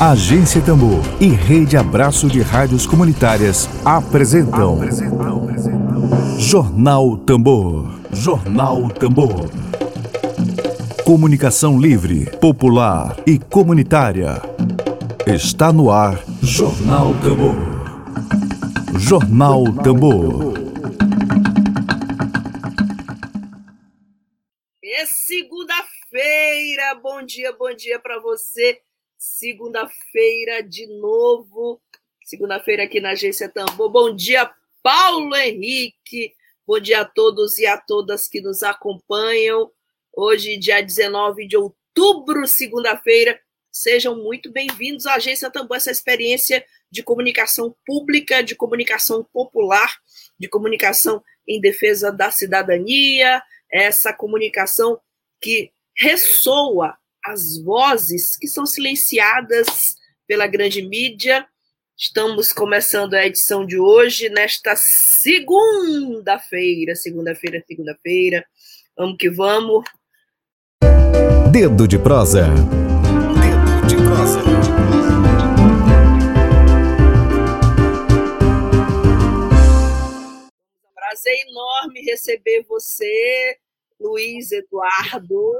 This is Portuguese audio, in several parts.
Agência Tambor e Rede Abraço de Rádios Comunitárias apresentam, apresentam. Jornal Tambor. Jornal Tambor. Comunicação livre, popular e comunitária. Está no ar Jornal Tambor. Jornal Tambor. É segunda-feira. Bom dia, bom dia para você segunda-feira de novo. Segunda-feira aqui na Agência Tambor. Bom dia, Paulo Henrique. Bom dia a todos e a todas que nos acompanham. Hoje, dia 19 de outubro, segunda-feira. Sejam muito bem-vindos à Agência Tambor, essa experiência de comunicação pública, de comunicação popular, de comunicação em defesa da cidadania, essa comunicação que ressoa as vozes que são silenciadas pela grande mídia. Estamos começando a edição de hoje, nesta segunda-feira, segunda-feira, segunda-feira. Vamos que vamos. Dedo de prosa. Dedo de prosa. Prazer enorme receber você, Luiz Eduardo,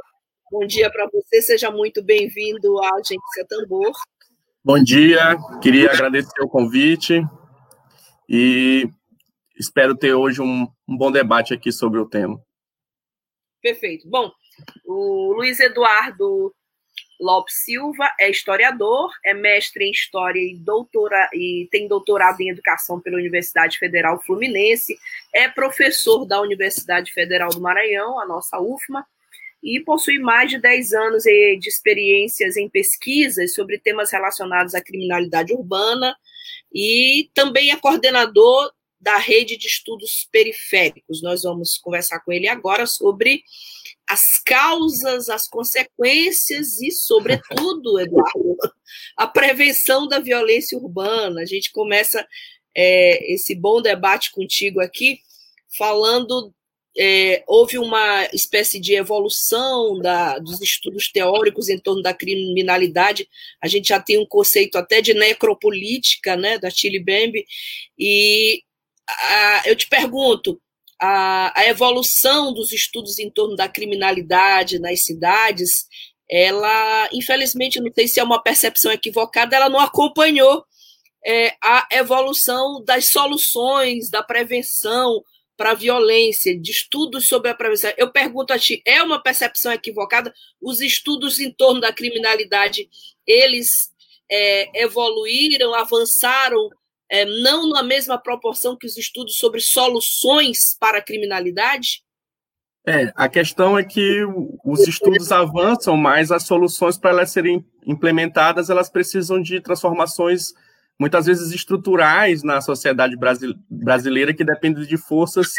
Bom dia para você, seja muito bem-vindo à Agência Tambor. Bom dia, queria agradecer o convite e espero ter hoje um, um bom debate aqui sobre o tema. Perfeito. Bom, o Luiz Eduardo Lopes Silva é historiador, é mestre em História e, doutora, e tem doutorado em Educação pela Universidade Federal Fluminense, é professor da Universidade Federal do Maranhão, a nossa UFMA, e possui mais de 10 anos de experiências em pesquisas sobre temas relacionados à criminalidade urbana e também é coordenador da rede de estudos periféricos. Nós vamos conversar com ele agora sobre as causas, as consequências e, sobretudo, Eduardo, a prevenção da violência urbana. A gente começa é, esse bom debate contigo aqui falando é, houve uma espécie de evolução da, dos estudos teóricos em torno da criminalidade. A gente já tem um conceito até de necropolítica, né, da Chile Bembe, e a, eu te pergunto, a, a, evolução dos estudos em torno da criminalidade nas cidades, ela, infelizmente, não sei se é uma percepção equivocada, ela não acompanhou é, a evolução das soluções, da prevenção, para violência, de estudos sobre a prevenção. Eu pergunto a ti, é uma percepção equivocada? Os estudos em torno da criminalidade, eles é, evoluíram, avançaram, é, não na mesma proporção que os estudos sobre soluções para a criminalidade? É, a questão é que os estudos avançam, mas as soluções para elas serem implementadas, elas precisam de transformações muitas vezes estruturais na sociedade brasileira que dependem de forças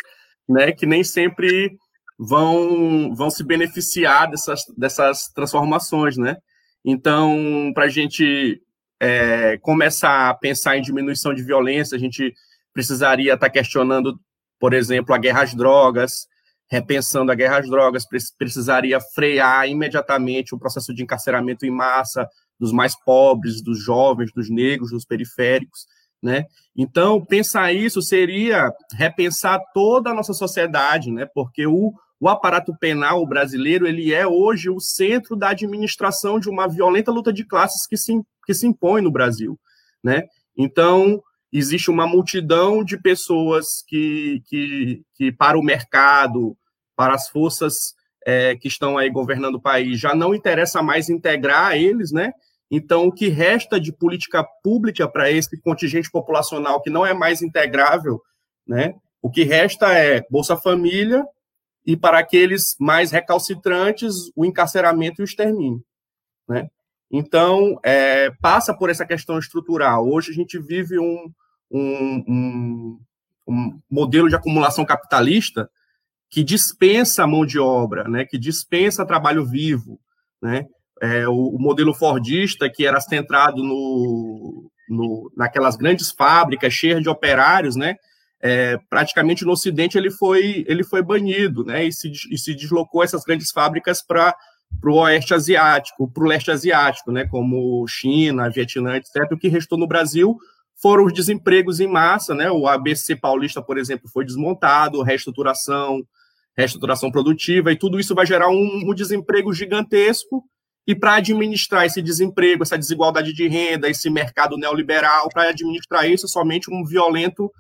né, que nem sempre vão, vão se beneficiar dessas, dessas transformações. Né? Então, para a gente é, começar a pensar em diminuição de violência, a gente precisaria estar tá questionando, por exemplo, a guerra às drogas, repensando a guerra às drogas, precisaria frear imediatamente o processo de encarceramento em massa, dos mais pobres, dos jovens, dos negros, dos periféricos, né? Então, pensar isso seria repensar toda a nossa sociedade, né? Porque o, o aparato penal brasileiro, ele é hoje o centro da administração de uma violenta luta de classes que se, que se impõe no Brasil, né? Então, existe uma multidão de pessoas que, que, que para o mercado, para as forças é, que estão aí governando o país, já não interessa mais integrar eles, né? Então, o que resta de política pública para esse contingente populacional que não é mais integrável, né? O que resta é Bolsa Família e para aqueles mais recalcitrantes, o encarceramento e o extermínio, né? Então, é, passa por essa questão estrutural. Hoje a gente vive um, um, um, um modelo de acumulação capitalista que dispensa mão de obra, né? Que dispensa trabalho vivo, né? é, o, o, modelo Fordista, que era centrado no, no, naquelas grandes fábricas cheias de operários, né? É, praticamente no Ocidente ele foi, ele foi banido, né? E se, e se deslocou essas grandes fábricas para para o oeste asiático, para o leste asiático, né, como China, Vietnã, etc. O que restou no Brasil foram os desempregos em massa, né? O ABC Paulista, por exemplo, foi desmontado, reestruturação, reestruturação produtiva, e tudo isso vai gerar um, um desemprego gigantesco. E para administrar esse desemprego, essa desigualdade de renda, esse mercado neoliberal, para administrar isso, somente um violento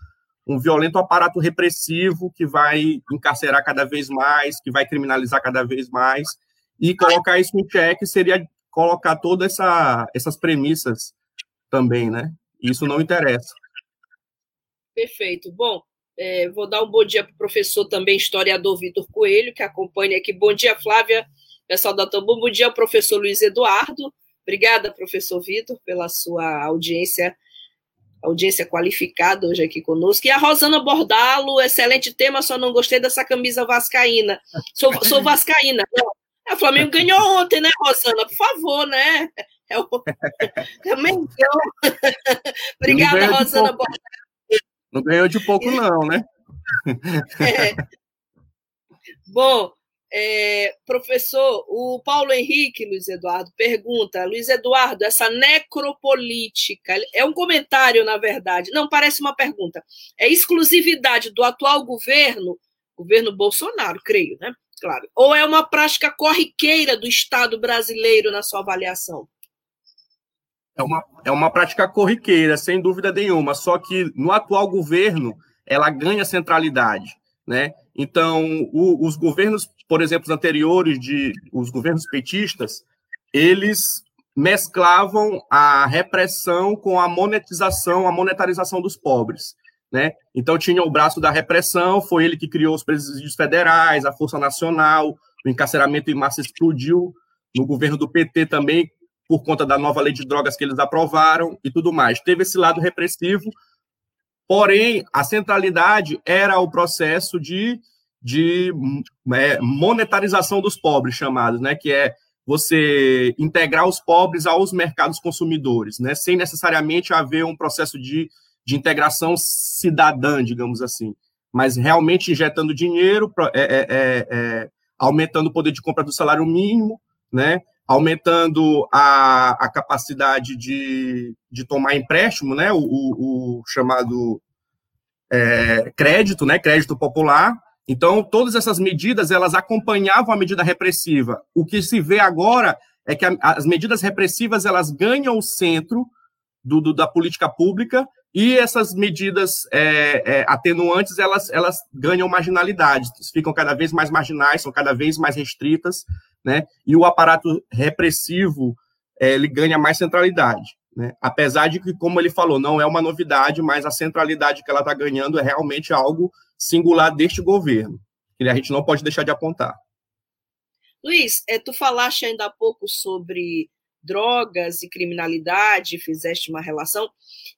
um violento aparato repressivo que vai encarcerar cada vez mais, que vai criminalizar cada vez mais, e colocar isso em xeque seria colocar todas essa, essas premissas também, né? Isso não interessa. Perfeito. Bom, é, vou dar um bom dia para o professor também, historiador Vitor Coelho, que acompanha aqui. Bom dia, Flávia, pessoal da Tambor. Bom dia, professor Luiz Eduardo. Obrigada, professor Vitor, pela sua audiência audiência qualificada hoje aqui conosco. E a Rosana Bordalo, excelente tema, só não gostei dessa camisa vascaína. Sou, sou vascaína. O Flamengo ganhou ontem, né, Rosana? Por favor, né? É o, é Obrigada, Rosana. Não ganhou de pouco, não, né? É. Bom, é, professor, o Paulo Henrique, Luiz Eduardo, pergunta: Luiz Eduardo, essa necropolítica é um comentário, na verdade, não parece uma pergunta, é exclusividade do atual governo, governo Bolsonaro, creio, né? Claro. Ou é uma prática corriqueira do Estado brasileiro na sua avaliação? É uma, é uma prática corriqueira, sem dúvida nenhuma, só que no atual governo ela ganha centralidade. Né? Então, o, os governos, por exemplo, anteriores, de, os governos petistas, eles mesclavam a repressão com a monetização, a monetarização dos pobres. Né? Então, tinha o braço da repressão, foi ele que criou os presídios federais, a Força Nacional, o encarceramento em massa explodiu. No governo do PT também por conta da nova lei de drogas que eles aprovaram e tudo mais. Teve esse lado repressivo, porém, a centralidade era o processo de, de é, monetarização dos pobres, chamados, né, que é você integrar os pobres aos mercados consumidores, né, sem necessariamente haver um processo de, de integração cidadã, digamos assim, mas realmente injetando dinheiro, é, é, é, é aumentando o poder de compra do salário mínimo, né, aumentando a, a capacidade de, de tomar empréstimo, né, o, o, o chamado é, crédito, né, crédito popular. Então, todas essas medidas, elas acompanhavam a medida repressiva. O que se vê agora é que a, as medidas repressivas, elas ganham o centro do, do da política pública e essas medidas é, é, atenuantes, elas, elas ganham marginalidade, ficam cada vez mais marginais, são cada vez mais restritas, né? E o aparato repressivo é, ele ganha mais centralidade, né? Apesar de que, como ele falou, não é uma novidade, mas a centralidade que ela está ganhando é realmente algo singular deste governo, que a gente não pode deixar de apontar. Luiz, é, tu falaste ainda há pouco sobre drogas e criminalidade, fizeste uma relação,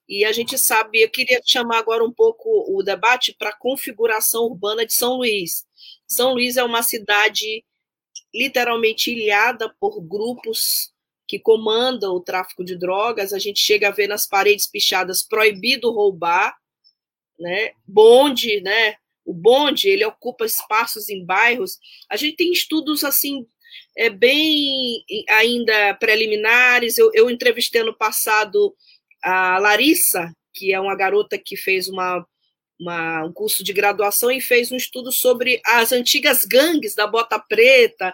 e a gente sabe, eu queria chamar agora um pouco o debate para a configuração urbana de São Luís. São Luís é uma cidade literalmente ilhada por grupos que comandam o tráfico de drogas. A gente chega a ver nas paredes pichadas proibido roubar, né? Bonde, né? O bonde ele ocupa espaços em bairros. A gente tem estudos assim é bem ainda preliminares. Eu, eu entrevistei no passado a Larissa, que é uma garota que fez uma uma, um curso de graduação e fez um estudo sobre as antigas gangues da Bota Preta,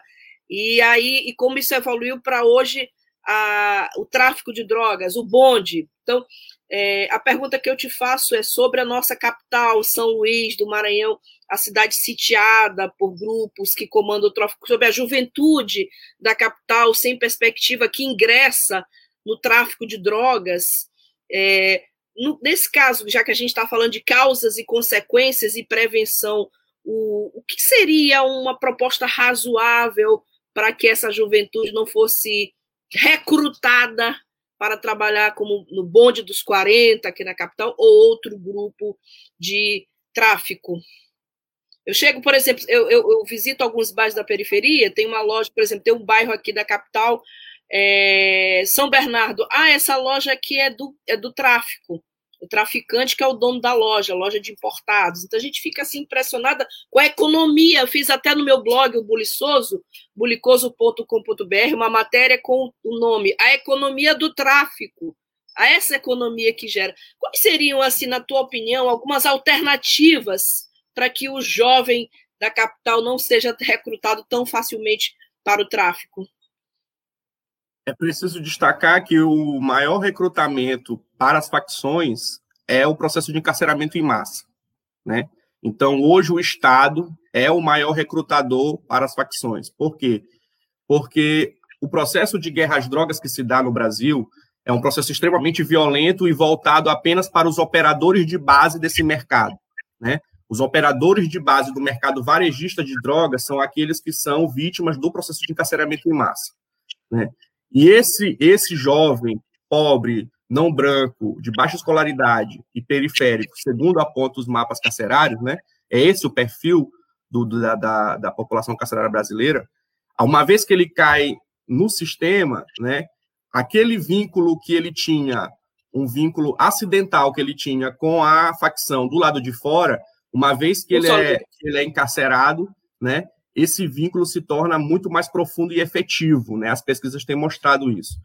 e aí e como isso evoluiu para hoje a, o tráfico de drogas, o bonde. Então, é, a pergunta que eu te faço é sobre a nossa capital, São Luís do Maranhão, a cidade sitiada por grupos que comandam o tráfico, sobre a juventude da capital sem perspectiva que ingressa no tráfico de drogas. É, no, nesse caso, já que a gente está falando de causas e consequências e prevenção, o, o que seria uma proposta razoável para que essa juventude não fosse recrutada para trabalhar como no bonde dos 40 aqui na capital ou outro grupo de tráfico? Eu chego, por exemplo, eu, eu, eu, visito alguns bairros da periferia, tem uma loja, por exemplo, tem um bairro aqui da capital, é, São Bernardo. Ah, essa loja aqui é do, é do tráfico. O traficante que é o dono da loja, loja de importados. Então a gente fica assim impressionada com a economia. Eu fiz até no meu blog, o Buliçoso, bulicoso.com.br, uma matéria com o nome A Economia do Tráfico. A essa economia que gera. Quais seriam, assim, na tua opinião, algumas alternativas para que o jovem da capital não seja recrutado tão facilmente para o tráfico? É preciso destacar que o maior recrutamento para as facções é o processo de encarceramento em massa, né? Então, hoje o Estado é o maior recrutador para as facções. Por quê? Porque o processo de guerra às drogas que se dá no Brasil é um processo extremamente violento e voltado apenas para os operadores de base desse mercado, né? Os operadores de base do mercado varejista de drogas são aqueles que são vítimas do processo de encarceramento em massa, né? E esse, esse jovem pobre, não branco, de baixa escolaridade e periférico, segundo apontam os mapas carcerários, né? É esse o perfil do, da, da, da, população carcerária brasileira. Uma vez que ele cai no sistema, né? Aquele vínculo que ele tinha, um vínculo acidental que ele tinha com a facção do lado de fora, uma vez que ele é, que ele é encarcerado, né? Esse vínculo se torna muito mais profundo e efetivo, né? As pesquisas têm mostrado isso.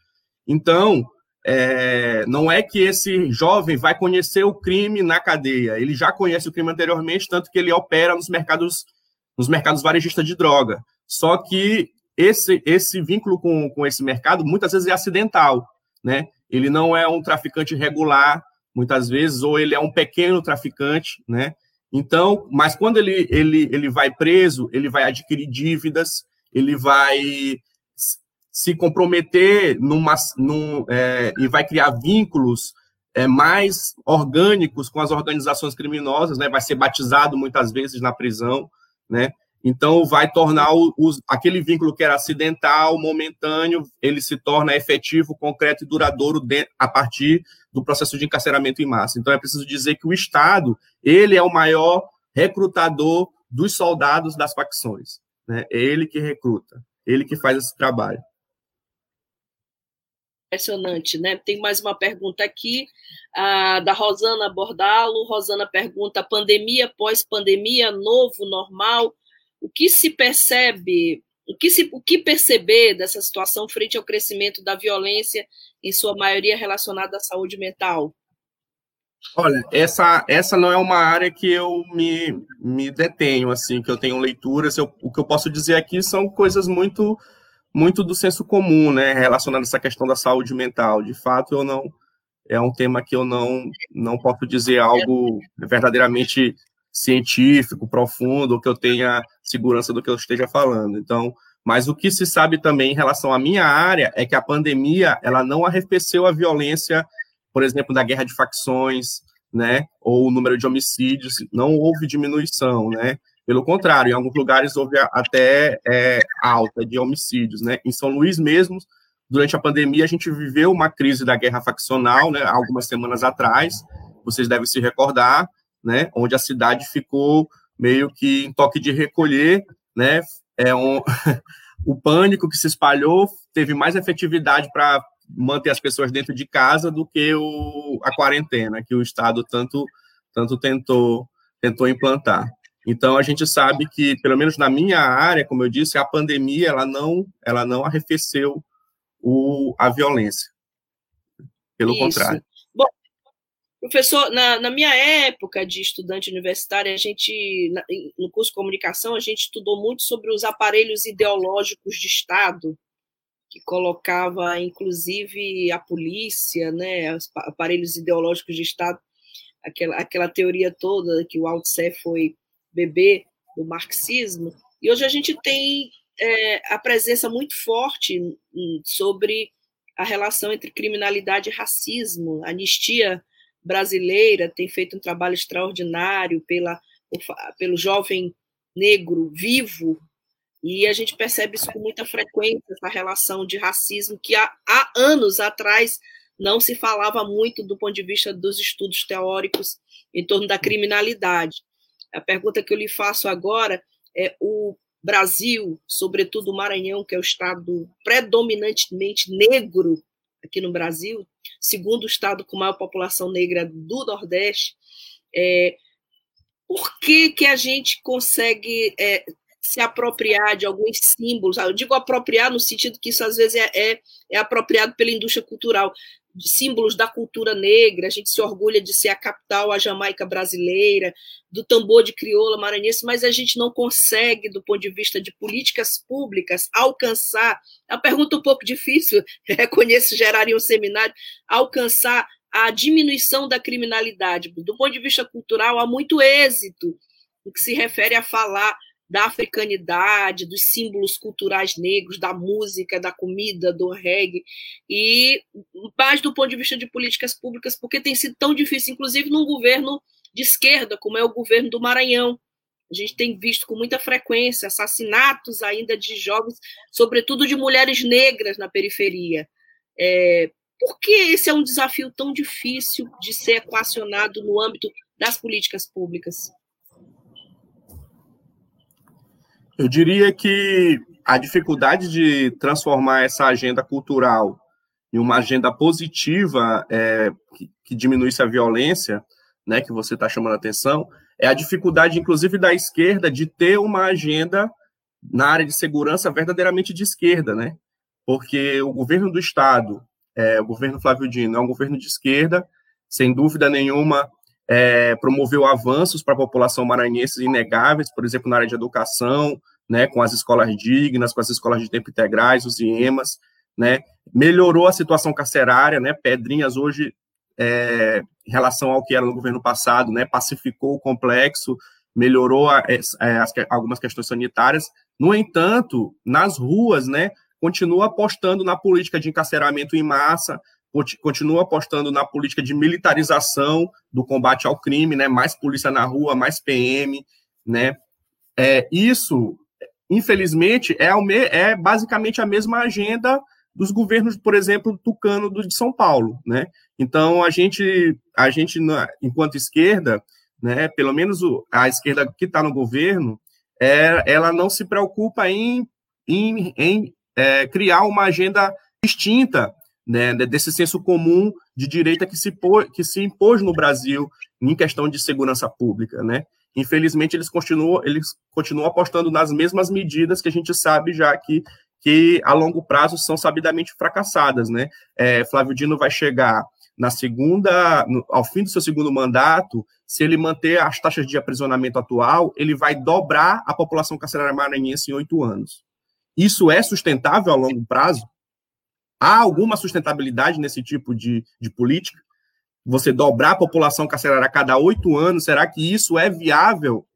Então, é, não é que esse jovem vai conhecer o crime na cadeia, ele já conhece o crime anteriormente, tanto que ele opera nos mercados, nos mercados varejistas de droga. Só que esse, esse vínculo com, com esse mercado muitas vezes é acidental, né? Ele não é um traficante regular, muitas vezes, ou ele é um pequeno traficante, né? Então, mas quando ele, ele, ele vai preso, ele vai adquirir dívidas, ele vai se comprometer numa, num, é, e vai criar vínculos é, mais orgânicos com as organizações criminosas, né? Vai ser batizado muitas vezes na prisão, né? Então, vai tornar o, o, aquele vínculo que era acidental, momentâneo, ele se torna efetivo, concreto e duradouro de, a partir do processo de encarceramento em massa. Então, é preciso dizer que o Estado, ele é o maior recrutador dos soldados das facções. Né? É ele que recruta, ele que faz esse trabalho. Impressionante, né? Tem mais uma pergunta aqui, da Rosana Bordalo. Rosana pergunta: pandemia, pós-pandemia, novo, normal? O que se percebe, o que, se, o que perceber dessa situação frente ao crescimento da violência, em sua maioria relacionada à saúde mental? Olha, essa, essa não é uma área que eu me, me detenho, assim, que eu tenho leituras. Eu, o que eu posso dizer aqui são coisas muito muito do senso comum, né, relacionado a essa questão da saúde mental. De fato, eu não é um tema que eu não não posso dizer algo verdadeiramente científico, profundo, que eu tenha segurança do que eu esteja falando. Então, mas o que se sabe também em relação à minha área é que a pandemia ela não arrefeceu a violência, por exemplo, da guerra de facções, né, ou o número de homicídios, não houve diminuição, né? Pelo contrário, em alguns lugares houve até é, alta de homicídios, né? Em São Luís mesmo, durante a pandemia, a gente viveu uma crise da guerra faccional, né? Algumas semanas atrás, vocês devem se recordar, né, onde a cidade ficou meio que em toque de recolher, né, é um, o pânico que se espalhou teve mais efetividade para manter as pessoas dentro de casa do que o, a quarentena que o Estado tanto, tanto tentou, tentou implantar. Então a gente sabe que, pelo menos na minha área, como eu disse, a pandemia ela não, ela não arrefeceu o, a violência. Pelo Isso. contrário. Professor, na, na, minha época de estudante universitário, a gente, na, no curso de comunicação, a gente estudou muito sobre os aparelhos ideológicos de Estado, que colocava, inclusive, a polícia, né, os aparelhos ideológicos de Estado, aquela, aquela teoria toda que o Althusser foi bebê do marxismo. E hoje a gente tem é, a presença muito forte sobre a relação entre criminalidade e racismo, anistia brasileira tem feito um trabalho extraordinário pela, pelo jovem negro vivo, e a gente percebe isso com muita frequência, essa relação de racismo que há, há anos atrás não se falava muito do ponto de vista dos estudos teóricos em torno da criminalidade. A pergunta que eu lhe faço agora é o Brasil, sobretudo o Maranhão, que é o estado predominantemente negro aqui no Brasil, segundo o estado com maior população negra do Nordeste, é, por que, que a gente consegue é, se apropriar de alguns símbolos? Eu digo apropriar no sentido que isso às vezes é, é, é apropriado pela indústria cultural de símbolos da cultura negra, a gente se orgulha de ser a capital, a Jamaica brasileira, do tambor de crioula maranhense, mas a gente não consegue, do ponto de vista de políticas públicas, alcançar, é uma pergunta um pouco difícil, reconheço, geraria um seminário, alcançar a diminuição da criminalidade. Do ponto de vista cultural, há muito êxito no que se refere a falar da africanidade, dos símbolos culturais negros, da música, da comida, do reggae, e mais do ponto de vista de políticas públicas, porque tem sido tão difícil, inclusive num governo de esquerda, como é o governo do Maranhão. A gente tem visto com muita frequência assassinatos ainda de jovens, sobretudo de mulheres negras na periferia. É, por que esse é um desafio tão difícil de ser equacionado no âmbito das políticas públicas? Eu diria que a dificuldade de transformar essa agenda cultural em uma agenda positiva é, que, que diminuísse a violência, né, que você está chamando a atenção, é a dificuldade, inclusive, da esquerda de ter uma agenda na área de segurança verdadeiramente de esquerda, né? Porque o governo do Estado, é, o governo Flávio Dino, é um governo de esquerda, sem dúvida nenhuma, é, promoveu avanços para a população maranhense inegáveis, por exemplo, na área de educação, né, com as escolas dignas, com as escolas de tempo integrais, os IEMAS, né, melhorou a situação carcerária, né, Pedrinhas hoje, é, em relação ao que era no governo passado, né, pacificou o complexo, melhorou a, é, as, algumas questões sanitárias, no entanto, nas ruas, né, continua apostando na política de encarceramento em massa, continua apostando na política de militarização do combate ao crime, né? Mais polícia na rua, mais PM, né? É, isso, infelizmente, é, é basicamente a mesma agenda dos governos, por exemplo, tucano do de São Paulo, né? Então a gente, a gente, enquanto esquerda, né? Pelo menos a esquerda que está no governo, é, ela não se preocupa em, em, em é, criar uma agenda distinta né, desse senso comum de direita que se, que se impôs no Brasil em questão de segurança pública, né? Infelizmente, eles continuam, eles continuam apostando nas mesmas medidas que a gente sabe já que, que a longo prazo são sabidamente fracassadas, né? É, Flávio Dino vai chegar na segunda, no, ao fim do seu segundo mandato, se ele manter as taxas de aprisionamento atual, ele vai dobrar a população carcerária maranhense em oito anos. Isso é sustentável a longo prazo? Há alguma sustentabilidade nesse tipo de, de política? Você dobrar a população carcerária a cada oito anos, será que isso é viável?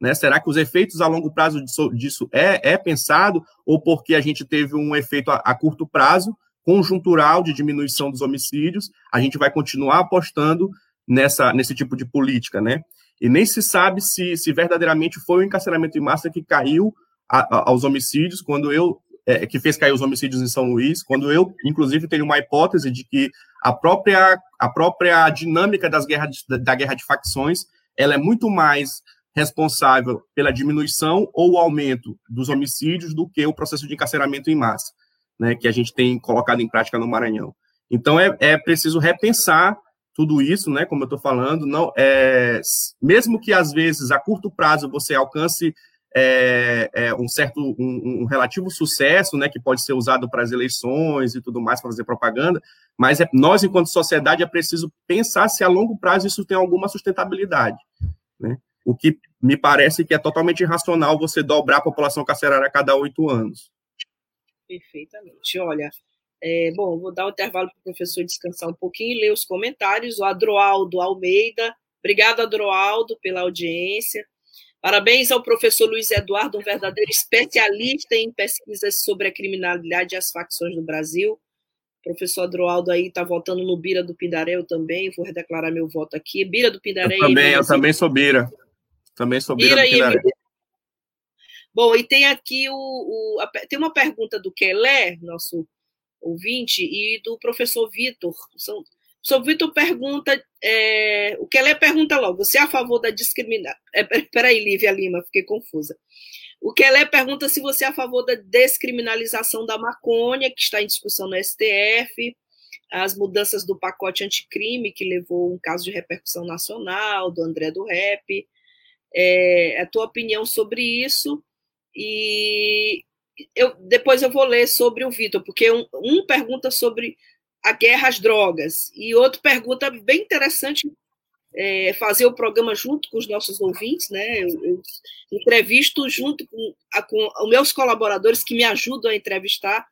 Né? Será que os efeitos a longo prazo disso, disso é, é pensado? Ou porque a gente teve um efeito a, a curto prazo, conjuntural de diminuição dos homicídios, a gente vai continuar apostando nessa, nesse tipo de política, né? E nem se sabe se, se verdadeiramente foi o encarceramento em massa que caiu a, a, aos homicídios, quando eu é, que fez cair os homicídios em São Luís, quando eu, inclusive, tenho uma hipótese de que a própria, a própria dinâmica das guerras, da guerra de facções ela é muito mais responsável pela diminuição ou aumento dos homicídios do que o processo de encarceramento em massa, né, que a gente tem colocado em prática no Maranhão. Então, é, é preciso repensar tudo isso, né, como eu estou falando, não é, mesmo que às vezes a curto prazo você alcance é, é, um certo, um, um, relativo sucesso, né, que pode ser usado para as eleições e tudo mais, para fazer propaganda, mas é, nós, enquanto sociedade, é preciso pensar se a longo prazo isso tem alguma sustentabilidade, né? O que me parece que é totalmente irracional você dobrar a população carcerária a cada oito anos. Perfeitamente. Olha, é, bom, vou dar um intervalo para o professor descansar um pouquinho e ler os comentários. O Adroaldo Almeida, obrigado, Adroaldo, pela audiência. Parabéns ao professor Luiz Eduardo, um verdadeiro especialista em pesquisas sobre a criminalidade e as facções no Brasil. O professor Adroaldo aí está votando no Bira do Pindaré, eu também vou redeclarar meu voto aqui. Bira do Pindaré. Eu também, eu também sou Bira. Também sou Bira, Bira do Pindaré. Aí, Bom, e tem aqui o, o a, tem uma pergunta do Kelé, nosso ouvinte, e do professor Vitor. São senhor Vitor pergunta, é, o Kelé pergunta logo, você é a favor da discriminação? É, peraí, Lívia Lima, fiquei confusa. O Kelé pergunta se você é a favor da descriminalização da maconha, que está em discussão no STF. as mudanças do pacote anticrime, que levou um caso de repercussão nacional, do André do Rep, é, a tua opinião sobre isso, e eu, depois eu vou ler sobre o Vitor, porque um, um pergunta sobre a guerra às drogas, e outro pergunta bem interessante, é, fazer o programa junto com os nossos ouvintes, né? Eu, eu entrevisto junto com, a, com os meus colaboradores que me ajudam a entrevistar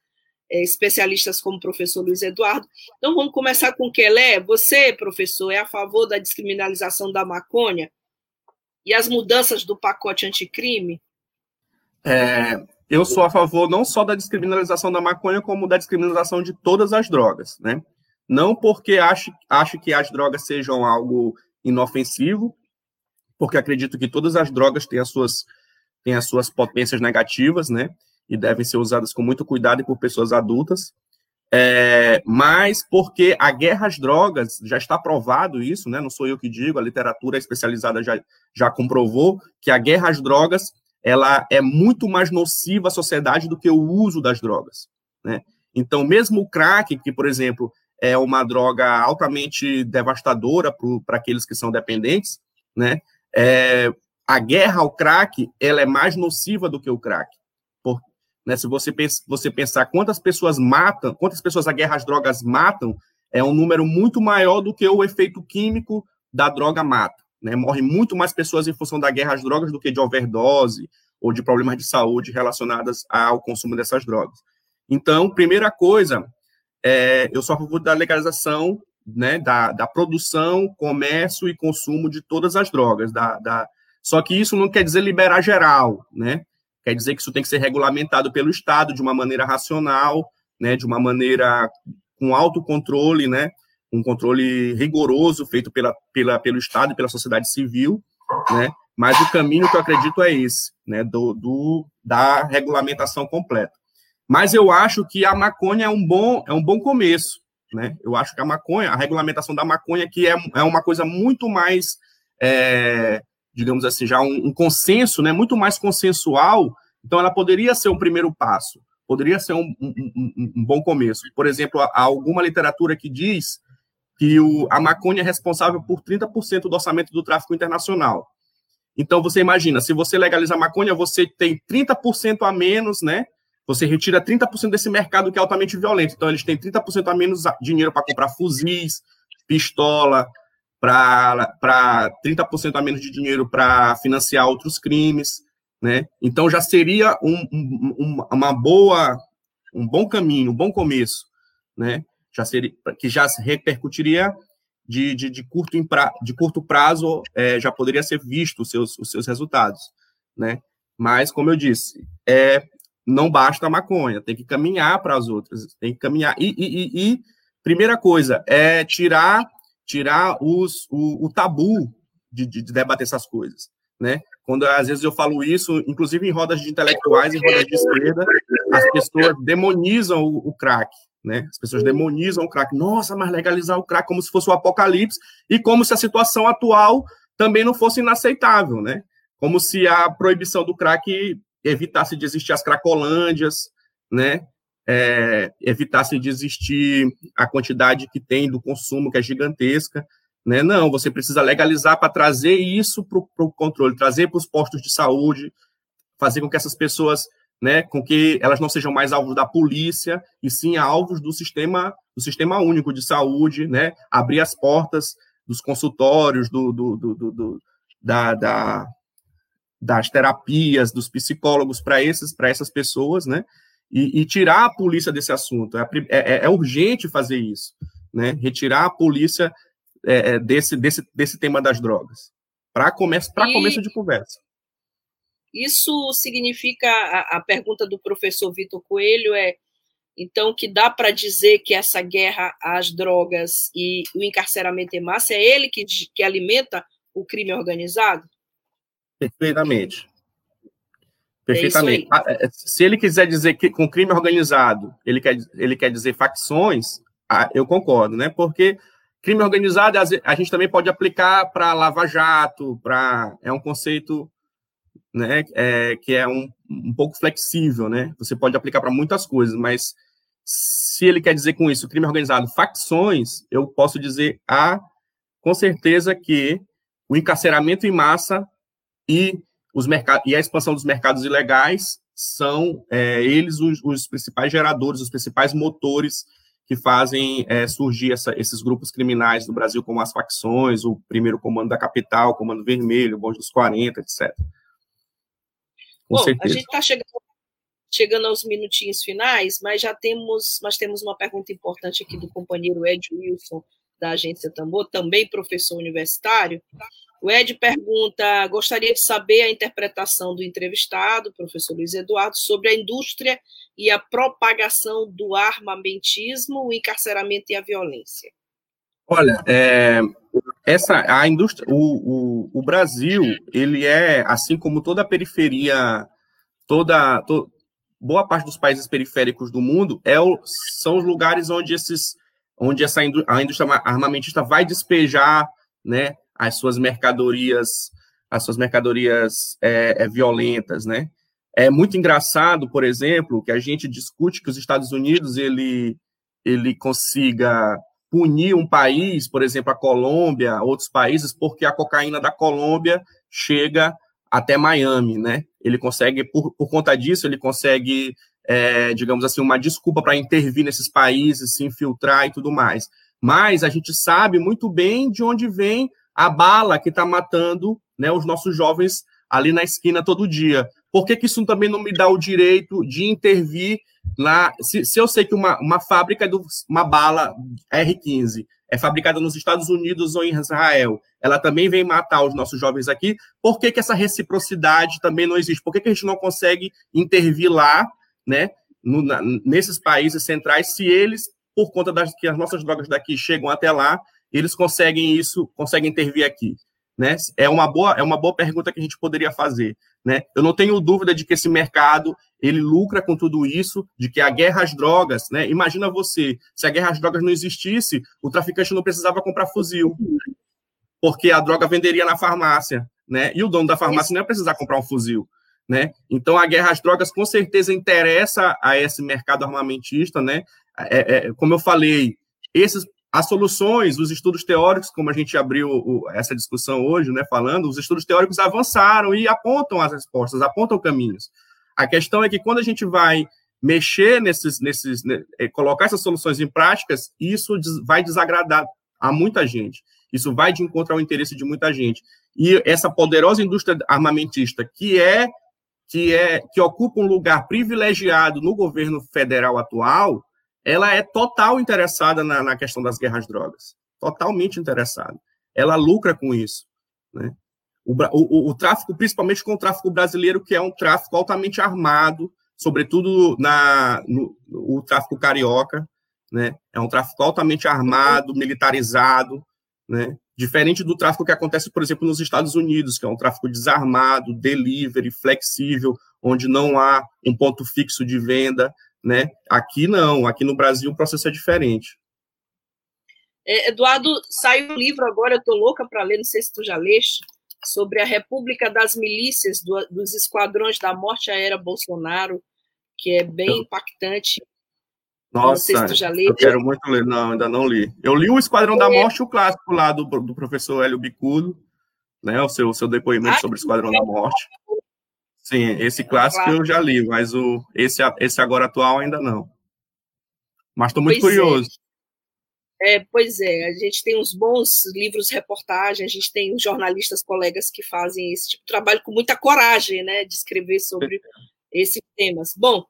é, especialistas como o professor Luiz Eduardo. Então, vamos começar com Kelé. Você, professor, é a favor da descriminalização da maconha e as mudanças do pacote anticrime? É, eu sou a favor não só da descriminalização da maconha, como da descriminalização de todas as drogas, né? Não porque acho, acho que as drogas sejam algo inofensivo, porque acredito que todas as drogas têm as suas, têm as suas potências negativas, né? E devem ser usadas com muito cuidado e por pessoas adultas. É, mas porque a guerra às drogas já está provado isso, né? Não sou eu que digo, a literatura especializada já, já comprovou que a guerra às drogas ela é muito mais nociva à sociedade do que o uso das drogas, né? Então, mesmo o crack, que, por exemplo, é uma droga altamente devastadora para aqueles que são dependentes, né? É, a guerra ao crack ela é mais nociva do que o crack. Por, né, se você, pensa, você pensar quantas pessoas matam, quantas pessoas a guerra às drogas matam, é um número muito maior do que o efeito químico da droga mata. Né? Morrem muito mais pessoas em função da guerra às drogas do que de overdose ou de problemas de saúde relacionadas ao consumo dessas drogas. Então, primeira coisa, é, eu sou a favor da legalização né, da, da produção, comércio e consumo de todas as drogas. Da, da... Só que isso não quer dizer liberar geral, né? Quer dizer que isso tem que ser regulamentado pelo Estado de uma maneira racional, né, de uma maneira com autocontrole, né, um controle rigoroso feito pela, pela, pelo Estado e pela sociedade civil, né? Mas o caminho que eu acredito é esse, né, do, do da regulamentação completa. Mas eu acho que a maconha é um bom, é um bom começo. Né? Eu acho que a maconha, a regulamentação da maconha, que é, é uma coisa muito mais, é, digamos assim, já um, um, consenso, né? muito mais consensual, então ela poderia ser um primeiro passo, poderia ser um, um, um bom começo. Por exemplo, há alguma literatura que diz que o, a maconha é responsável por 30% do orçamento do tráfico internacional. Então, você imagina, se você legaliza a maconha, você tem 30% a menos, né, você retira 30% desse mercado que é altamente violento. Então, eles têm 30% a menos dinheiro para comprar fuzis, pistola, para 30% a menos de dinheiro para financiar outros crimes, né? Então, já seria um, um, uma boa, um bom caminho, um bom começo, né? Já seria, que já repercutiria de, de, de, curto, pra, de curto prazo, é, já poderia ser visto os seus, os seus resultados, né? Mas, como eu disse, é, não basta a maconha, tem que caminhar para as outras, tem que caminhar. E, e, e, primeira coisa é tirar tirar os, o, o tabu de, de, debater essas coisas, né? Quando às vezes eu falo isso, inclusive em rodas de intelectuais, em rodas de esquerda, as pessoas demonizam o, o crack, né? As pessoas demonizam o crack. Nossa, mas legalizar o crack como se fosse o apocalipse e como se a situação atual também não fosse inaceitável, né? Como se a proibição do crack evitasse de existir as cracolândias, né? É, evitasse de existir a quantidade que tem do consumo, que é gigantesca. Né? Não, você precisa legalizar para trazer isso para o controle, trazer para os postos de saúde, fazer com que essas pessoas, né, com que elas não sejam mais alvos da polícia, e sim alvos do sistema, do sistema único de saúde, né? abrir as portas dos consultórios, do, do, do, do da, da, das terapias, dos psicólogos para esses, para essas pessoas, né? E, e, tirar a polícia desse assunto. É, é, é urgente fazer isso, né? Retirar a polícia é, é desse, desse, desse tema das drogas. Para começo, e... começo de conversa. Isso significa, a, a pergunta do professor Vitor Coelho é, então, que dá para dizer que essa guerra às drogas e o encarceramento em massa é ele que, que alimenta o crime organizado? Perfeitamente. Perfeitamente. É Se ele quiser dizer que com crime organizado, ele quer, ele quer dizer facções, eu concordo, né? Porque crime organizado a gente também pode aplicar para Lava Jato, para é um conceito né, é, que é um, um pouco flexível, né? Você pode aplicar para muitas coisas, mas se ele quer dizer com isso crime organizado facções, eu posso dizer a com certeza que o encarceramento em massa e, os e a expansão dos mercados ilegais são é, eles os, os, principais geradores, os principais motores que fazem é, surgir essa, esses grupos criminais do Brasil, como as facções, o primeiro comando da capital, o comando vermelho, o bonde dos 40, etc. Com Bom, certeza. a gente está chegando, chegando aos minutinhos finais, mas já temos, mas temos uma pergunta importante aqui do companheiro Ed Wilson, da agência Tambor, também professor universitário. O Ed pergunta: gostaria de saber a interpretação do entrevistado, professor Luiz Eduardo, sobre a indústria e a propagação do armamentismo, o encarceramento e a violência. Olha, é, essa a indústria, o, o, o, Brasil, ele é assim como toda a periferia, toda to, boa parte dos países periféricos do mundo é o, são os lugares onde esses onde essa a indústria armamentista vai despejar né, as suas mercadorias, as suas mercadorias é, é, violentas, né? É muito engraçado, por exemplo, que a gente discute que os Estados Unidos ele ele consiga punir um país, por exemplo, a Colômbia, outros países, porque a cocaína da Colômbia chega até Miami, né? Ele consegue, por, por conta disso, ele consegue é, digamos assim, uma desculpa para intervir nesses países, se infiltrar e tudo mais. Mas a gente sabe muito bem de onde vem a bala que está matando né, os nossos jovens ali na esquina todo dia. Por que, que isso também não me dá o direito de intervir lá? Se, se eu sei que uma, uma fábrica de uma bala R-15 é fabricada nos Estados Unidos ou em Israel, ela também vem matar os nossos jovens aqui, por que, que essa reciprocidade também não existe? Por que, que a gente não consegue intervir lá né, no, na, nesses países centrais, se eles, por conta das que as nossas drogas daqui chegam até lá, eles conseguem isso, conseguem intervir aqui. Né? É uma boa é uma boa pergunta que a gente poderia fazer, né? Eu não tenho dúvida de que esse mercado ele lucra com tudo isso, de que a guerra às drogas, né? Imagina você, se a guerra às drogas não existisse, o traficante não precisava comprar fuzil, porque a droga venderia na farmácia, né? E o dono da farmácia não ia precisar comprar um fuzil, né? Então, a guerra às drogas com certeza interessa a esse mercado armamentista, né? É, é, como eu falei, esses, as soluções, os estudos teóricos, como a gente abriu essa discussão hoje, né, falando, os estudos teóricos avançaram e apontam as respostas, apontam caminhos. A questão é que quando a gente vai mexer nesses, nesses né, é, colocar essas soluções em práticas, isso vai desagradar a muita gente. Isso vai de encontro ao interesse de muita gente. E essa poderosa indústria armamentista, que é que, é, que ocupa um lugar privilegiado no governo federal atual, ela é total interessada na, na questão das guerras drogas. Totalmente interessada. Ela lucra com isso. Né? O, o, o, tráfico, principalmente com o tráfico brasileiro, que é um tráfico altamente armado, sobretudo na, no, o tráfico carioca, né? É um tráfico altamente armado, militarizado, né? Diferente do tráfico que acontece, por exemplo, nos Estados Unidos, que é um tráfico desarmado, delivery, flexível, onde não há um ponto fixo de venda, né? Aqui não, aqui no Brasil o processo é diferente. É, Eduardo, saiu um livro agora, eu estou louca para ler, não sei se tu já leste, sobre a República das Milícias, do, dos Esquadrões da Morte Aérea Bolsonaro, que é bem impactante. Nossa, se tu já leu. eu quero muito ler. Não, ainda não li. Eu li o Esquadrão da é. Morte, o clássico lá do, do professor Hélio Bicudo, né? O seu, o seu depoimento ah, sobre o Esquadrão da Morte. Sim, esse clássico claro. eu já li, mas o, esse, esse agora atual ainda não. Mas estou muito pois é. curioso. É. é. pois é, a gente tem uns bons livros reportagens, a gente tem jornalistas colegas que fazem esse tipo de trabalho com muita coragem, né, de escrever sobre esses temas. Bom,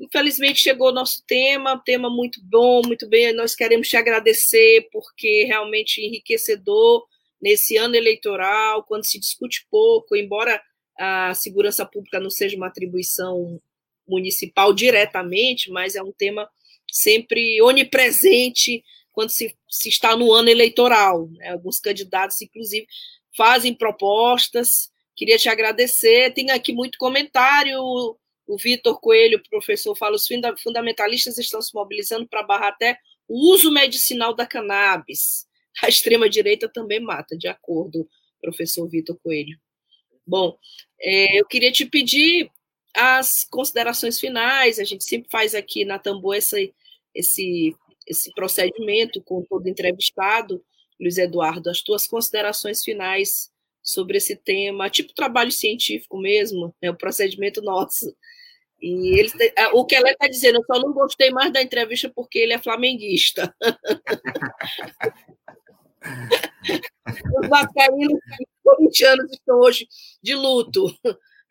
Infelizmente chegou o nosso tema, tema muito bom, muito bem. Nós queremos te agradecer porque realmente enriquecedor nesse ano eleitoral, quando se discute pouco, embora a segurança pública não seja uma atribuição municipal diretamente, mas é um tema sempre onipresente quando se, se está no ano eleitoral. Né? Alguns candidatos, inclusive, fazem propostas. Queria te agradecer. Tem aqui muito comentário o Vitor Coelho, professor, fala: os fundamentalistas estão se mobilizando para barrar até o uso medicinal da cannabis. A extrema-direita também mata, de acordo, professor Vitor Coelho. Bom, é, eu queria te pedir as considerações finais. A gente sempre faz aqui na Tambor esse, esse, esse procedimento com todo entrevistado. Luiz Eduardo, as tuas considerações finais sobre esse tema, tipo trabalho científico mesmo, é o procedimento nosso. E ele, o que ela está dizendo, eu só não gostei mais da entrevista porque ele é flamenguista. Os vascaínos e corintianos estão hoje de luto.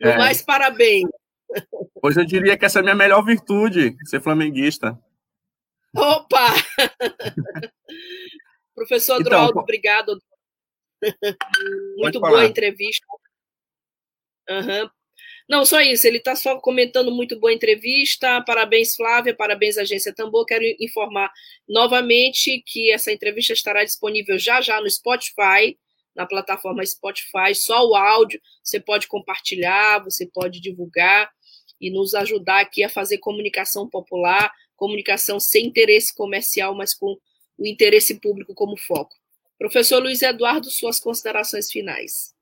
É. Mais parabéns. Hoje eu diria que essa é a minha melhor virtude, ser flamenguista. Opa! Professor então, Droldo, obrigado. Muito boa entrevista. Uhum. Não, só isso. Ele está só comentando muito boa entrevista. Parabéns, Flávia. Parabéns, Agência Tambor. Quero informar novamente que essa entrevista estará disponível já já no Spotify, na plataforma Spotify. Só o áudio. Você pode compartilhar, você pode divulgar e nos ajudar aqui a fazer comunicação popular, comunicação sem interesse comercial, mas com o interesse público como foco. Professor Luiz Eduardo, suas considerações finais.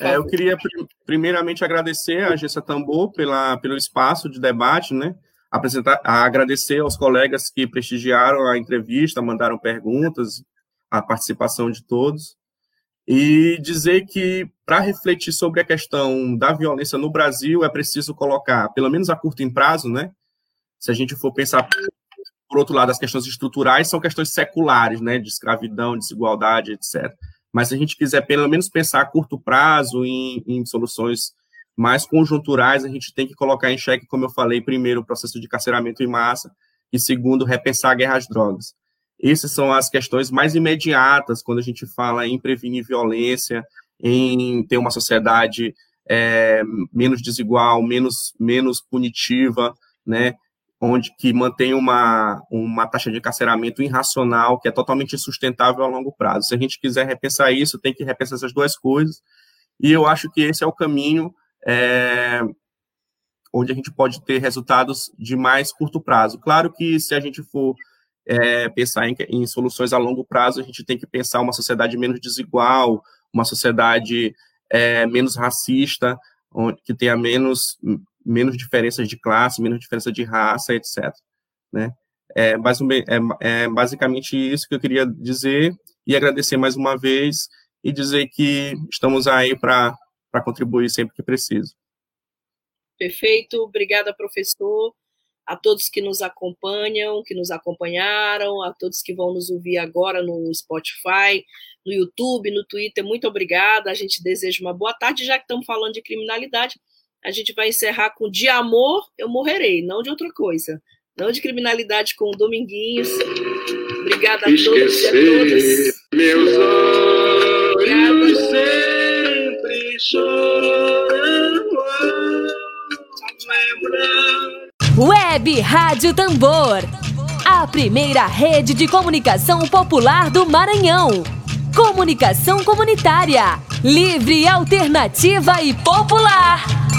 É, eu queria primeiramente agradecer à Agência Tambor pela, pelo espaço de debate, né? Apresentar, agradecer aos colegas que prestigiaram a entrevista, mandaram perguntas, a participação de todos, e dizer que para refletir sobre a questão da violência no Brasil é preciso colocar, pelo menos a curto prazo, né? Se a gente for pensar por outro lado, as questões estruturais são questões seculares, né, de escravidão, desigualdade, etc. Mas se a gente quiser pelo menos pensar a curto prazo em, em soluções mais conjunturais, a gente tem que colocar em xeque, como eu falei, primeiro, o processo de carceramento em massa, e segundo, repensar a guerra às drogas. Essas são as questões mais imediatas quando a gente fala em prevenir violência, em ter uma sociedade é, menos desigual, menos, menos punitiva, né? Onde que mantém uma, uma taxa de encarceramento irracional, que é totalmente insustentável a longo prazo. Se a gente quiser repensar isso, tem que repensar essas duas coisas, e eu acho que esse é o caminho é, onde a gente pode ter resultados de mais curto prazo. Claro que se a gente for é, pensar em, em, soluções a longo prazo, a gente tem que pensar uma sociedade menos desigual, uma sociedade é, menos racista, que tenha menos menos diferenças de classe, menos diferença de raça, etc. Né? É, é, é basicamente isso que eu queria dizer e agradecer mais uma vez e dizer que estamos aí para contribuir sempre que preciso. Perfeito, obrigada, professor. A todos que nos acompanham, que nos acompanharam, a todos que vão nos ouvir agora no Spotify, no YouTube, no Twitter, muito obrigada. A gente deseja uma boa tarde, já que estamos falando de criminalidade a gente vai encerrar com de amor eu morrerei, não de outra coisa. Não de criminalidade com o Dominguinhos. Obrigada a todos e a todas. Meus olhos sempre chorando, Web Rádio Tambor. A primeira rede de comunicação popular do Maranhão. Comunicação comunitária. Livre, alternativa e popular.